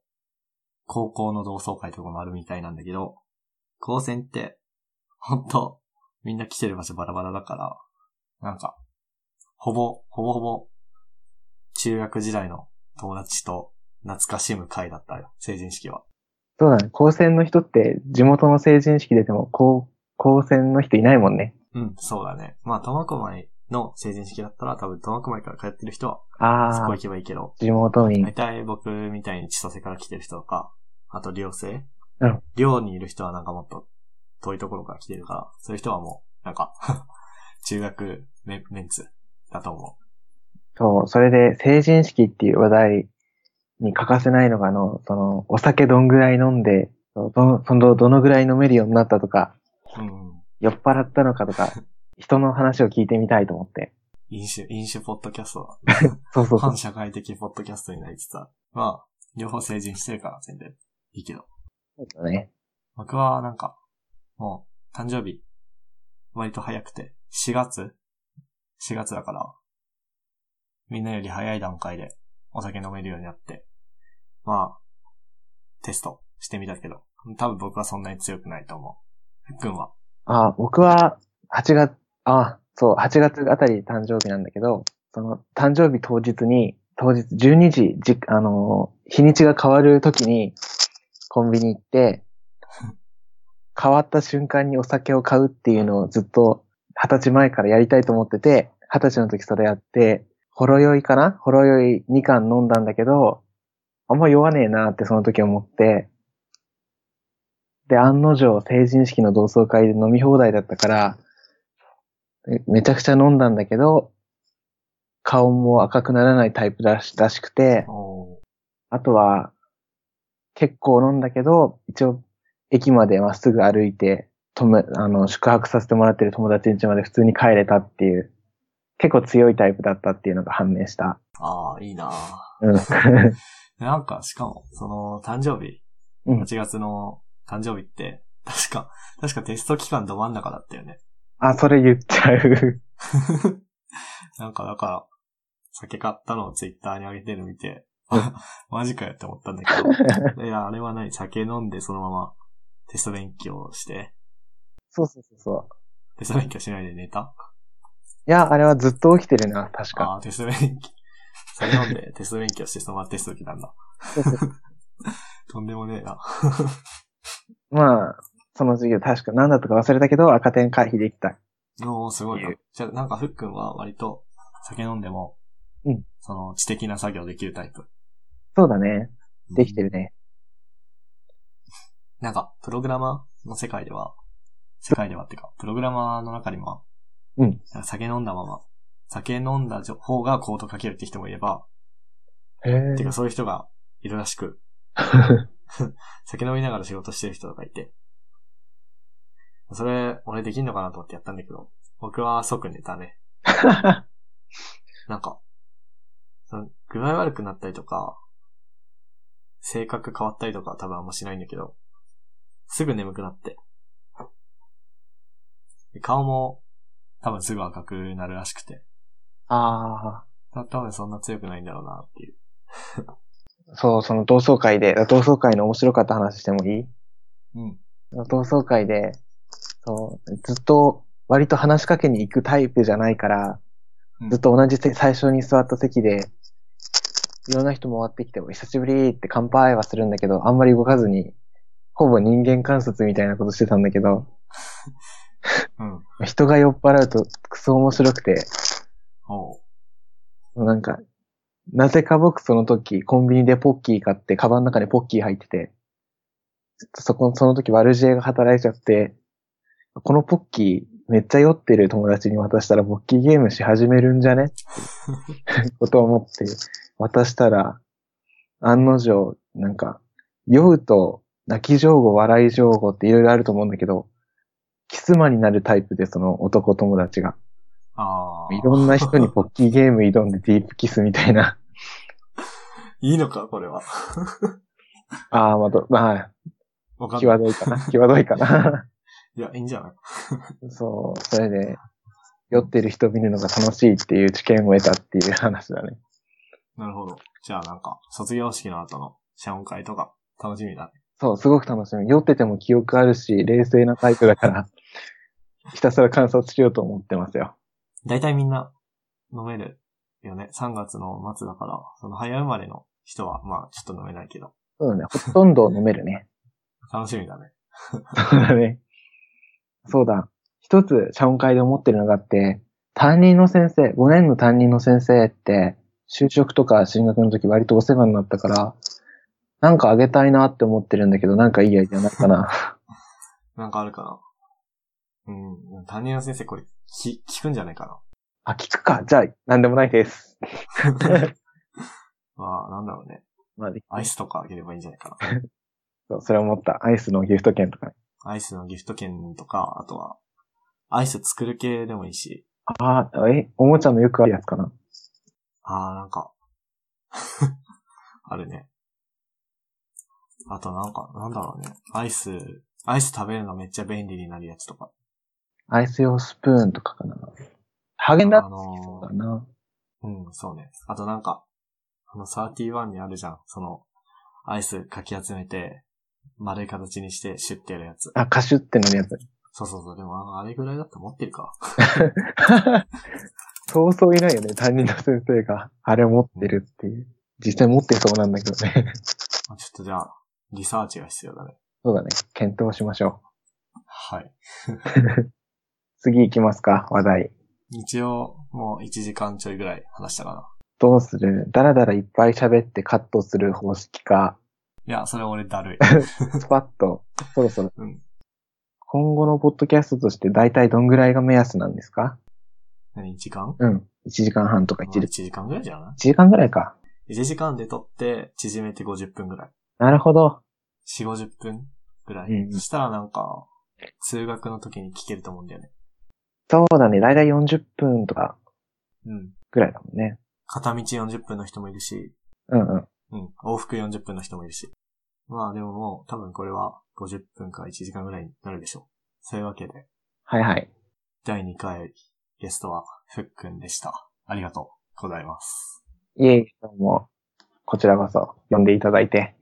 高校の同窓会とかもあるみたいなんだけど、高専って、ほんと、みんな来てる場所バラバラだから、なんか、ほぼ、ほぼほぼ、中学時代の友達と懐かしむ会だったよ、成人式は。そうだね。高専の人って地元の成人式出ても高、高専の人いないもんね。うん、そうだね。まあ、苫小牧の成人式だったら多分苫小牧から通ってる人は、ああそこ行、けばいいけど、地元民大。体僕みたいに千歳から来てる人とか、あと寮生うん寮にいる人はなんかもっと遠いところから来てるから、そういう人はもう、なんか、中学メメンツだと思そう、それで成人式っていう話題に欠かせないのが、あの、その、お酒どんぐらい飲んで、どの、その、どのぐらい飲めるようになったとか、う。うん。酔っ払ったのかとか、人の話を聞いてみたいと思って。飲酒、飲酒ポッドキャスト そうそうそう反。社会的ポッドキャストになりつつある。まあ、両方成人してるから全然いいけど。そうだね。僕はなんか、もう、誕生日、割と早くて、4月 ?4 月だから、みんなより早い段階でお酒飲めるようになって、まあ、テストしてみたけど、多分僕はそんなに強くないと思う。ふっくんは？あ、僕は、8月、あ、そう、8月あたり誕生日なんだけど、その、誕生日当日に、当日12時、じ、あのー、日にちが変わる時に、コンビニ行って、変わった瞬間にお酒を買うっていうのをずっと、二十歳前からやりたいと思ってて、二十歳の時それやって、ほろ酔いかな？ほろ酔い2缶飲んだんだけど、あんま酔わねえなってその時思って、で、案の定成人式の同窓会で飲み放題だったから、めめちゃくちゃ飲んだんだけど、顔も赤くならないタイプらしらしくて、おあとは、結構飲んだけど、一応、駅までまっすぐ歩いて、とめ、あの、宿泊させてもらってる友達ん家まで普通に帰れたっていう、結構強いタイプだったっていうのが判明した。ああ、いいなうん。なんか、しかも、その、誕生日、うん8月の誕生日って、確か、確かテスト期間ど真ん中だったよね。あ、それ言っちゃう。なんか、だから、酒買ったのをツイッターに上げてるの見て、うん マジかよって思ったんだけど、いや、あれは何酒飲んでそのままテスト勉強して、そうそうそうそう。テスト勉強しないで寝たいや、あれはずっと起きてるな、確か。ああ、テスト勉強。酒飲んでテスト勉強してそのままテスト受けたんだ。とんでもねえな。まあ、その授業確か何だったか忘れたけど、赤点回避できた。おー、すごい。じゃあ、なんか、ふっくんは割と酒飲んでも、うんその知的な作業できるタイプ。そうだね。できてるね。なんか、プログラマーの世界では、世界ではってか、プログラマーの中にも、うん酒飲んだまま、酒飲んだ方がコード書けるって人もいれば、へえてかそういう人がいるらしく、酒飲みながら仕事してる人とかいて。それ、俺できんのかなと思ってやったんだけど、僕は即寝たね。なんか、具合悪くなったりとか、性格変わったりとかは多分あんましないんだけど、すぐ眠くなって。で顔も多分すぐ赤くなるらしくて、あた多分そんな強くないんだろうなっていう。あ、そう、その同窓会で、同窓会の面白かった話してもいい？うん。同窓会で、そう、ずっと割と話しかけに行くタイプじゃないから、うん。ずっと同じせ最初に座った席で、いろんな人回ってきても、久しぶりって乾杯はするんだけど、あんまり動かずに、ほぼ人間観察みたいなことしてたんだけど、うん。人が酔っ払うとクソ面白くて。なんか、なぜか僕その時、コンビニでポッキー買って、カバンの中にポッキー入ってて、ちょっとそこ、その時悪知恵が働いちゃって、このポッキーめっちゃ酔ってる友達に渡したらポッキーゲームし始めるんじゃね？ってことを思って渡したら、案の定、なんか、酔うと泣き上手、笑い上手っていろいろあると思うんだけど、キスマになるタイプでその男友達が。ああ。いろんな人にポッキーゲーム挑んでディープキスみたいな。いいのかこれは。ああ、また、まあ、わかんない。際どいかな。際どいかな。いや、いいんじゃない？そう、それで、酔ってる人見るのが楽しいっていう知見を得たっていう話だね。なるほど。じゃあなんか、卒業式の後の謝恩会とか、楽しみだね。そう、すごく楽しみ。酔ってても記憶あるし、冷静なタイプだから、ひたすら観察しようと思ってますよ。大体みんな飲めるよね。3月の末だから、その早生まれの人は、まあちょっと飲めないけど、そうだね。ほとんど飲めるね。楽しみだね。そうだね。そうだ。一つ、謝恩会で思ってるのがあって、担任の先生、5年の担任の先生って、就職とか進学の時割とお世話になったから、なんかあげたいなって思ってるんだけど、なんかいいアイデアないかな？なんかあるかな？うん。担任の先生これ、き、聞くんじゃないかあ、聞くか。じゃあ、なんでもないです。な。まあ、なんだろうね。まあ、でアイスとかあげればいいんじゃないかな？そうそれ思った。アイスのギフト券とかね。アイスのギフト券とか、あとは、アイス作る系でもいいし、ああ、え、おもちゃのよくあるやつかな？あーなんか、あるね。あとなんか、なんだろうね。アイス、アイス食べるのめっちゃ便利になるやつとか。アイス用スプーンとかかな。ハーゲンダッあツのかな。ーうん、そうね。あとなんか、あの31にあるじゃん。その、アイスかき集めて、丸い形にしてシュッてやるやつ。あ、カシュってのやつ。そうそうそう。でもああれぐらいだって持ってるか。そうそういないよね。担任の先生があれ持ってるっていう。実際持ってそうなんだけどね。あちょっとじゃあ、リサーチが必要だね。そうだね。検討しましょはい。う。次行きますか、話題。一応、もう1時間ちょいぐらい話したかな。どうする？だらだらいっぱい喋ってカットする方式か、いや、それ俺だるい。スパッと、そろそろ。うん。今後のポッドキャストとして大体どんぐらいが目安なんですか？何 ?1 時間？うん。1時間半とかまあ1 1時時間ぐらいじゃない？1時間ぐらいか。?1 時間で撮って、縮めて50分ぐらい。なるほど。4、50分ぐらい。うんそしたらなんか、通学の時に聞けると思うんだよね。そうだね。大体40分とかうん。ぐらいだもんね。片道40分の人もいるし、うんうん。うん。往復40分の人もいるし。まあでももう、多分これは50分か1時間ぐらいになるでしょう。そういうわけで、はいはい。第2回ゲストはふっくんでした。ありがとうございます。いえいえ、どうも、こちらこそ呼んでいただいて。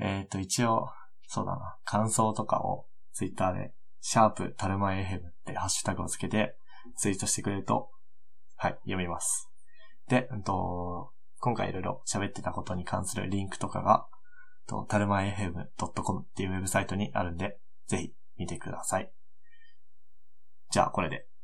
えっ、と、一応、そうだな、感想とかをツイッターで、シャープタルマエヘムってハッシュタグをつけてツイートしてくれると、はい、読みます。で、うんと、今回いろいろ喋ってたことに関するリンクとかが、とタルマエヘム .com っていうウェブサイトにあるんで、ぜひ見てください。じゃあ、これで